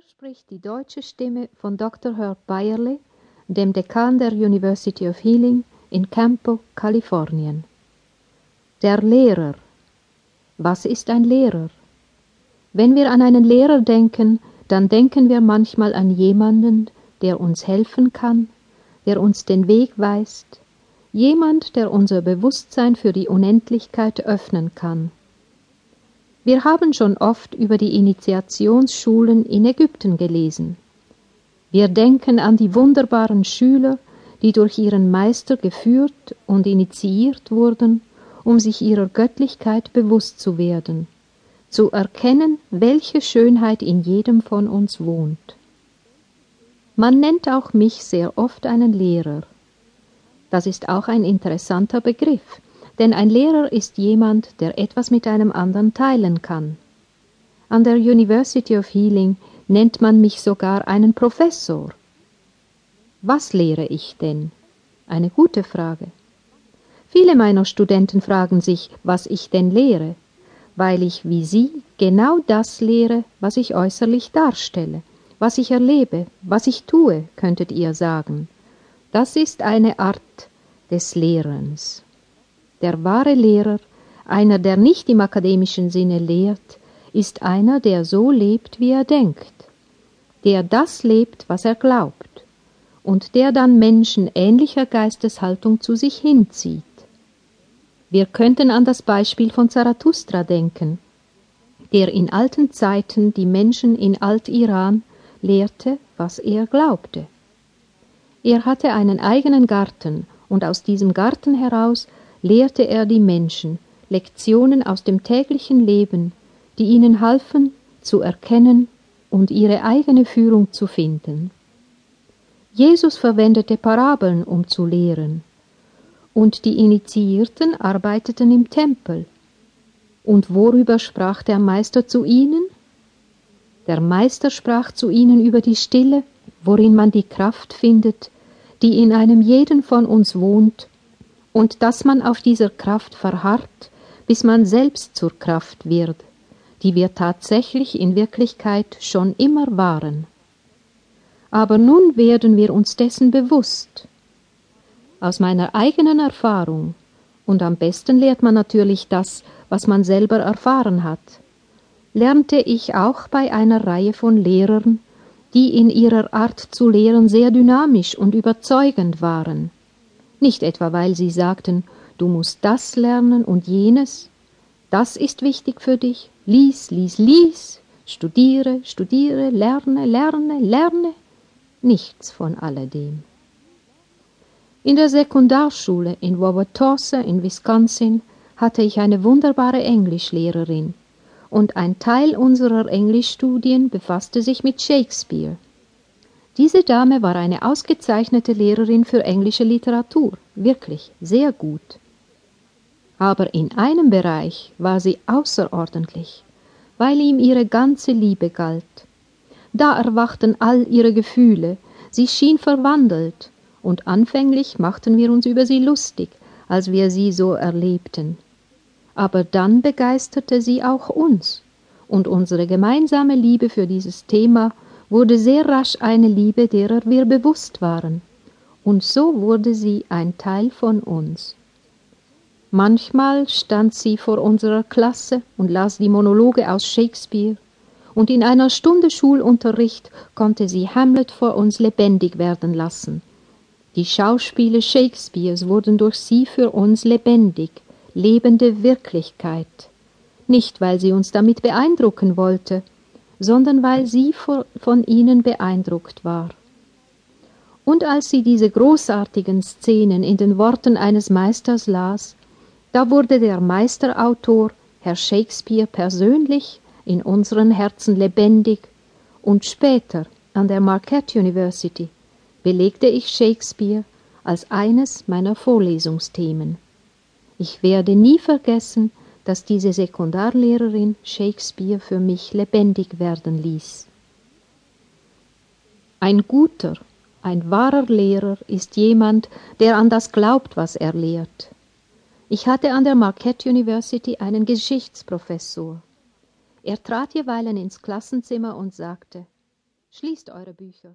Hier spricht die deutsche Stimme von Dr. Herb Bayerle, dem Dekan der University of Healing in Campo, Kalifornien. Der Lehrer. Was ist ein Lehrer? Wenn wir an einen Lehrer denken, dann denken wir manchmal an jemanden, der uns helfen kann, der uns den Weg weist, jemand, der unser Bewusstsein für die Unendlichkeit öffnen kann. Wir haben schon oft über die Initiationsschulen in Ägypten gelesen. Wir denken an die wunderbaren Schüler, die durch ihren Meister geführt und initiiert wurden, um sich ihrer Göttlichkeit bewusst zu werden, zu erkennen, welche Schönheit in jedem von uns wohnt. Man nennt auch mich sehr oft einen Lehrer. Das ist auch ein interessanter Begriff, denn ein Lehrer ist jemand, der etwas mit einem anderen teilen kann. An der University of Healing nennt man mich sogar einen Professor. Was lehre ich denn? Eine gute Frage. Viele meiner Studenten fragen sich, was ich denn lehre, weil ich wie Sie genau das lehre, was ich äußerlich darstelle, was ich erlebe, was ich tue, könntet ihr sagen. Das ist eine Art des Lehrens. Der wahre Lehrer, einer, der nicht im akademischen Sinne lehrt, ist einer, der so lebt, wie er denkt, der das lebt, was er glaubt, und der dann Menschen ähnlicher Geisteshaltung zu sich hinzieht. Wir könnten an das Beispiel von Zarathustra denken, der in alten Zeiten die Menschen in Alt-Iran lehrte, was er glaubte. Er hatte einen eigenen Garten, und aus diesem Garten heraus lehrte er die Menschen Lektionen aus dem täglichen Leben, die ihnen halfen, zu erkennen und ihre eigene Führung zu finden. Jesus verwendete Parabeln, um zu lehren, und die Initiierten arbeiteten im Tempel. Und worüber sprach der Meister zu ihnen? Der Meister sprach zu ihnen über die Stille, worin man die Kraft findet, die in einem jeden von uns wohnt und dass man auf dieser Kraft verharrt, bis man selbst zur Kraft wird, die wir tatsächlich in Wirklichkeit schon immer waren. Aber nun werden wir uns dessen bewusst. Aus meiner eigenen Erfahrung, und am besten lehrt man natürlich das, was man selber erfahren hat, lernte ich auch bei einer Reihe von Lehrern, die in ihrer Art zu lehren sehr dynamisch und überzeugend waren nicht etwa weil sie sagten, du musst das lernen und jenes, das ist wichtig für dich, lies, lies, lies, studiere, studiere, lerne, lerne, lerne, nichts von alledem. In der Sekundarschule in Wauwatosa in Wisconsin hatte ich eine wunderbare Englischlehrerin, und ein Teil unserer Englischstudien befasste sich mit Shakespeare. Diese Dame war eine ausgezeichnete Lehrerin für englische Literatur, wirklich sehr gut. Aber in einem Bereich war sie außerordentlich, weil ihm ihre ganze Liebe galt. Da erwachten all ihre Gefühle, sie schien verwandelt, und anfänglich machten wir uns über sie lustig, als wir sie so erlebten. Aber dann begeisterte sie auch uns, und unsere gemeinsame Liebe für dieses Thema wurde sehr rasch eine Liebe, derer wir bewusst waren, und so wurde sie ein Teil von uns. Manchmal stand sie vor unserer Klasse und las die Monologe aus Shakespeare, und in einer Stunde Schulunterricht konnte sie Hamlet vor uns lebendig werden lassen. Die Schauspiele Shakespeares wurden durch sie für uns lebendig, lebende Wirklichkeit. Nicht, weil sie uns damit beeindrucken wollte, sondern weil sie von ihnen beeindruckt war. Und als sie diese großartigen Szenen in den Worten eines Meisters las, da wurde der Meisterautor, Herr Shakespeare persönlich, in unseren Herzen lebendig, und später an der Marquette University belegte ich Shakespeare als eines meiner Vorlesungsthemen. Ich werde nie vergessen, dass diese Sekundarlehrerin Shakespeare für mich lebendig werden ließ. Ein guter, ein wahrer Lehrer ist jemand, der an das glaubt, was er lehrt. Ich hatte an der Marquette University einen Geschichtsprofessor. Er trat jeweilen ins Klassenzimmer und sagte, Schließt eure Bücher.